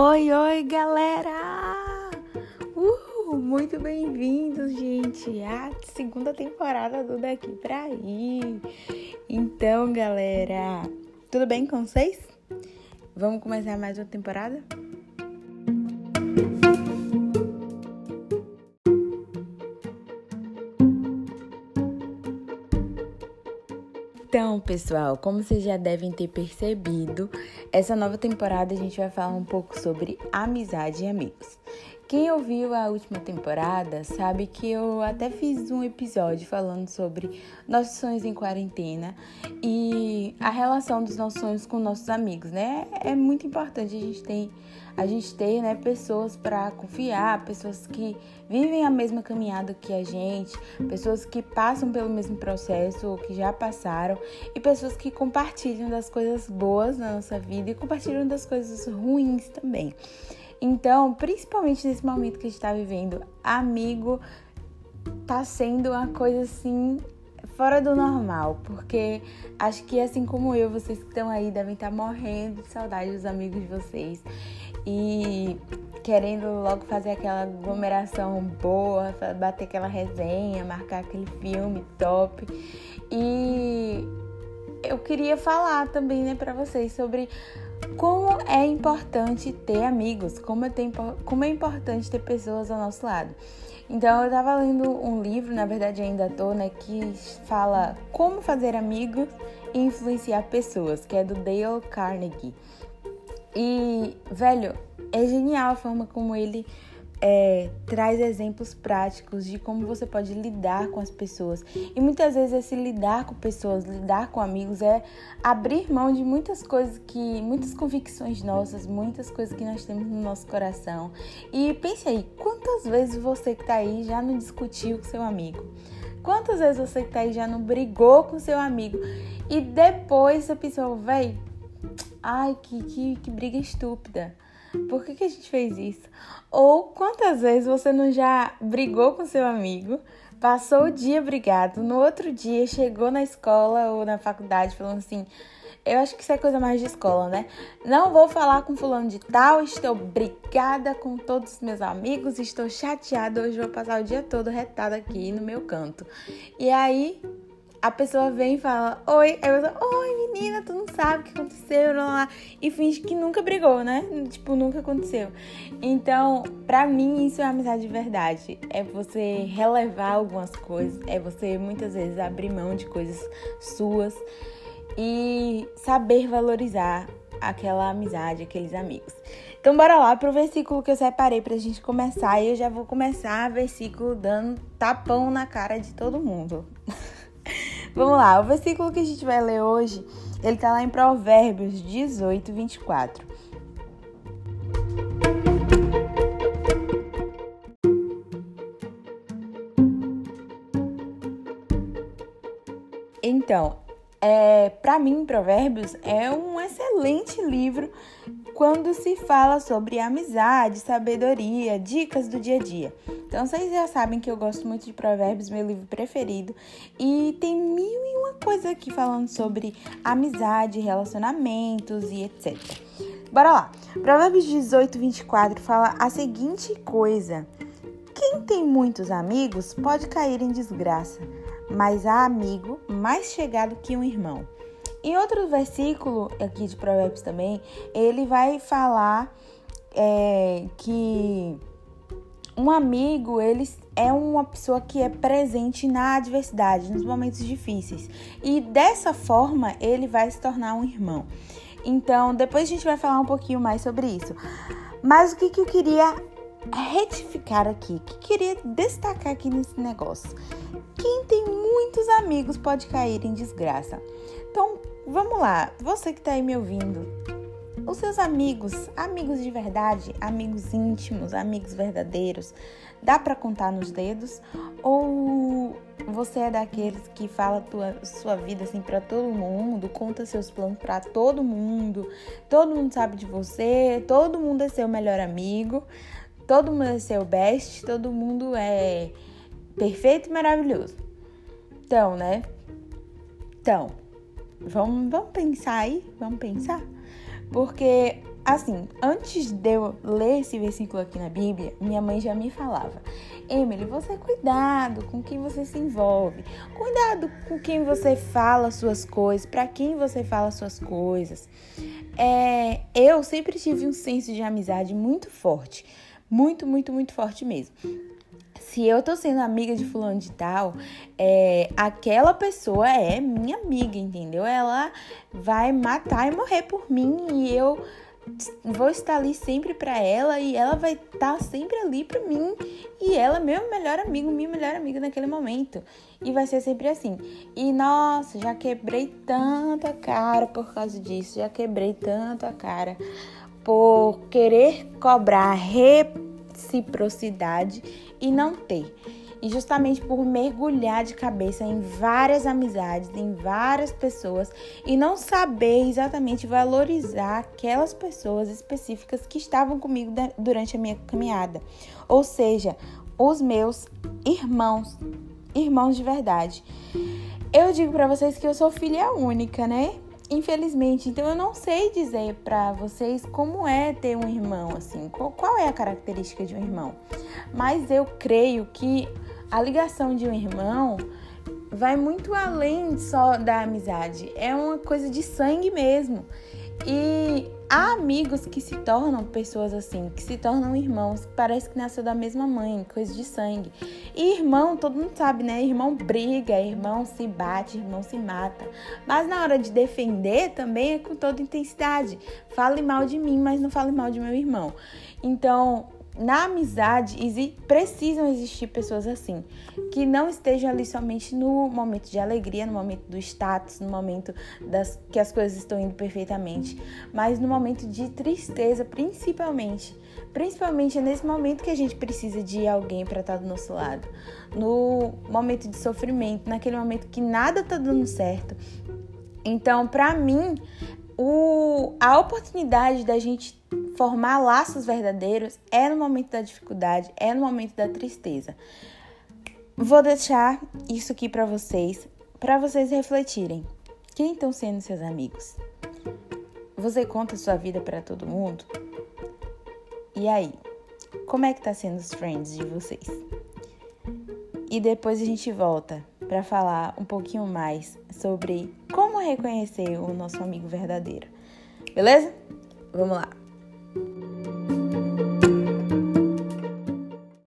Oi, oi, galera! Uh, muito bem-vindos, gente, à segunda temporada do Daqui Pra Aí. Então, galera, tudo bem com vocês? Vamos começar mais uma temporada? Então, pessoal, como vocês já devem ter percebido, essa nova temporada a gente vai falar um pouco sobre amizade e amigos. Quem ouviu a última temporada sabe que eu até fiz um episódio falando sobre nossos sonhos em quarentena e a relação dos nossos sonhos com nossos amigos, né? É muito importante a gente ter a gente ter né, pessoas para confiar, pessoas que vivem a mesma caminhada que a gente, pessoas que passam pelo mesmo processo ou que já passaram e pessoas que compartilham das coisas boas na nossa vida e compartilham das coisas ruins também. Então, principalmente nesse momento que a gente está vivendo, amigo tá sendo uma coisa assim fora do normal, porque acho que assim como eu, vocês que estão aí devem estar tá morrendo de saudade dos amigos de vocês e querendo logo fazer aquela aglomeração boa, bater aquela resenha, marcar aquele filme top. E eu queria falar também, né, para vocês sobre como é importante ter amigos, como é, como é importante ter pessoas ao nosso lado. Então eu tava lendo um livro, na verdade ainda tô, né, que fala como fazer amigos e influenciar pessoas, que é do Dale Carnegie. E, velho, é genial a forma como ele é, traz exemplos práticos de como você pode lidar com as pessoas. E muitas vezes esse lidar com pessoas, lidar com amigos é abrir mão de muitas coisas que, muitas convicções nossas, muitas coisas que nós temos no nosso coração. E pense aí, quantas vezes você que tá aí já não discutiu com seu amigo? Quantas vezes você que tá aí já não brigou com seu amigo? E depois você pensou, véi, ai, que, que, que briga estúpida. Por que, que a gente fez isso? Ou quantas vezes você não já brigou com seu amigo, passou o dia brigado, no outro dia chegou na escola ou na faculdade falando assim: eu acho que isso é coisa mais de escola, né? Não vou falar com fulano de tal, estou brigada com todos os meus amigos, estou chateada, hoje vou passar o dia todo retada aqui no meu canto. E aí a pessoa vem e fala, oi, aí falo, oi menina, tu não sabe o que aconteceu, lá, lá, e finge que nunca brigou, né? Tipo, nunca aconteceu. Então, pra mim, isso é amizade de verdade. É você relevar algumas coisas, é você muitas vezes abrir mão de coisas suas e saber valorizar aquela amizade, aqueles amigos. Então, bora lá pro versículo que eu separei pra gente começar. E eu já vou começar o versículo dando tapão na cara de todo mundo. Vamos lá, o versículo que a gente vai ler hoje, ele está lá em Provérbios 18, 24. Então, é, para mim, Provérbios é um excelente livro quando se fala sobre amizade, sabedoria, dicas do dia a dia. Então vocês já sabem que eu gosto muito de Provérbios, meu livro preferido, e tem mil e uma coisa aqui falando sobre amizade, relacionamentos e etc. Bora lá. Provérbios 18, 24 fala a seguinte coisa: Quem tem muitos amigos pode cair em desgraça, mas há amigo mais chegado que um irmão. Em outro versículo aqui de Provérbios também, ele vai falar é, que um amigo, ele é uma pessoa que é presente na adversidade, nos momentos difíceis. E dessa forma, ele vai se tornar um irmão. Então, depois a gente vai falar um pouquinho mais sobre isso. Mas o que, que eu queria retificar aqui, o que eu queria destacar aqui nesse negócio? Quem tem muitos amigos pode cair em desgraça. Então, vamos lá, você que está aí me ouvindo, os seus amigos, amigos de verdade, amigos íntimos, amigos verdadeiros, dá para contar nos dedos? Ou você é daqueles que fala tua, sua vida assim para todo mundo, conta seus planos para todo mundo, todo mundo sabe de você, todo mundo é seu melhor amigo, todo mundo é seu best, todo mundo é perfeito e maravilhoso. Então, né? Então, vamos, vamos pensar aí, vamos pensar. Porque assim, antes de eu ler esse versículo aqui na Bíblia, minha mãe já me falava: Emily, você cuidado com quem você se envolve, cuidado com quem você fala suas coisas, para quem você fala suas coisas. É, eu sempre tive um senso de amizade muito forte, muito, muito, muito forte mesmo se eu tô sendo amiga de fulano de tal, é, aquela pessoa é minha amiga, entendeu? Ela vai matar e morrer por mim e eu vou estar ali sempre para ela e ela vai estar sempre ali para mim e ela é meu melhor amigo, minha melhor amiga naquele momento. E vai ser sempre assim. E nossa, já quebrei tanto a cara por causa disso, já quebrei tanto a cara por querer cobrar reciprocidade e não ter. E justamente por mergulhar de cabeça em várias amizades, em várias pessoas e não saber exatamente valorizar aquelas pessoas específicas que estavam comigo durante a minha caminhada. Ou seja, os meus irmãos, irmãos de verdade. Eu digo para vocês que eu sou filha única, né? Infelizmente, então eu não sei dizer para vocês como é ter um irmão, assim, qual, é a característica de um irmão. Mas eu creio que a ligação de um irmão vai muito além só da amizade, é uma coisa de sangue mesmo. E há amigos que se tornam pessoas assim, que se tornam irmãos, parece que nasceu da mesma mãe, coisa de sangue. E irmão, todo mundo sabe, né? Irmão briga, irmão se bate, irmão se mata. Mas na hora de defender também é com toda intensidade. Fale mal de mim, mas não fale mal de meu irmão. Então, na amizade precisam existir pessoas assim, que não estejam ali somente no momento de alegria, no momento do status, no momento das, que as coisas estão indo perfeitamente, mas no momento de tristeza, principalmente. Principalmente é nesse momento que a gente precisa de alguém para estar do nosso lado. No momento de sofrimento, naquele momento que nada está dando certo. Então, para mim, o, a oportunidade da gente formar laços verdadeiros é no momento da dificuldade, é no momento da tristeza. Vou deixar isso aqui para vocês, para vocês refletirem. Quem estão sendo seus amigos? Você conta sua vida para todo mundo? E aí, como é que tá sendo os friends de vocês? E depois a gente volta para falar um pouquinho mais sobre como reconhecer o nosso amigo verdadeiro. Beleza? Vamos lá.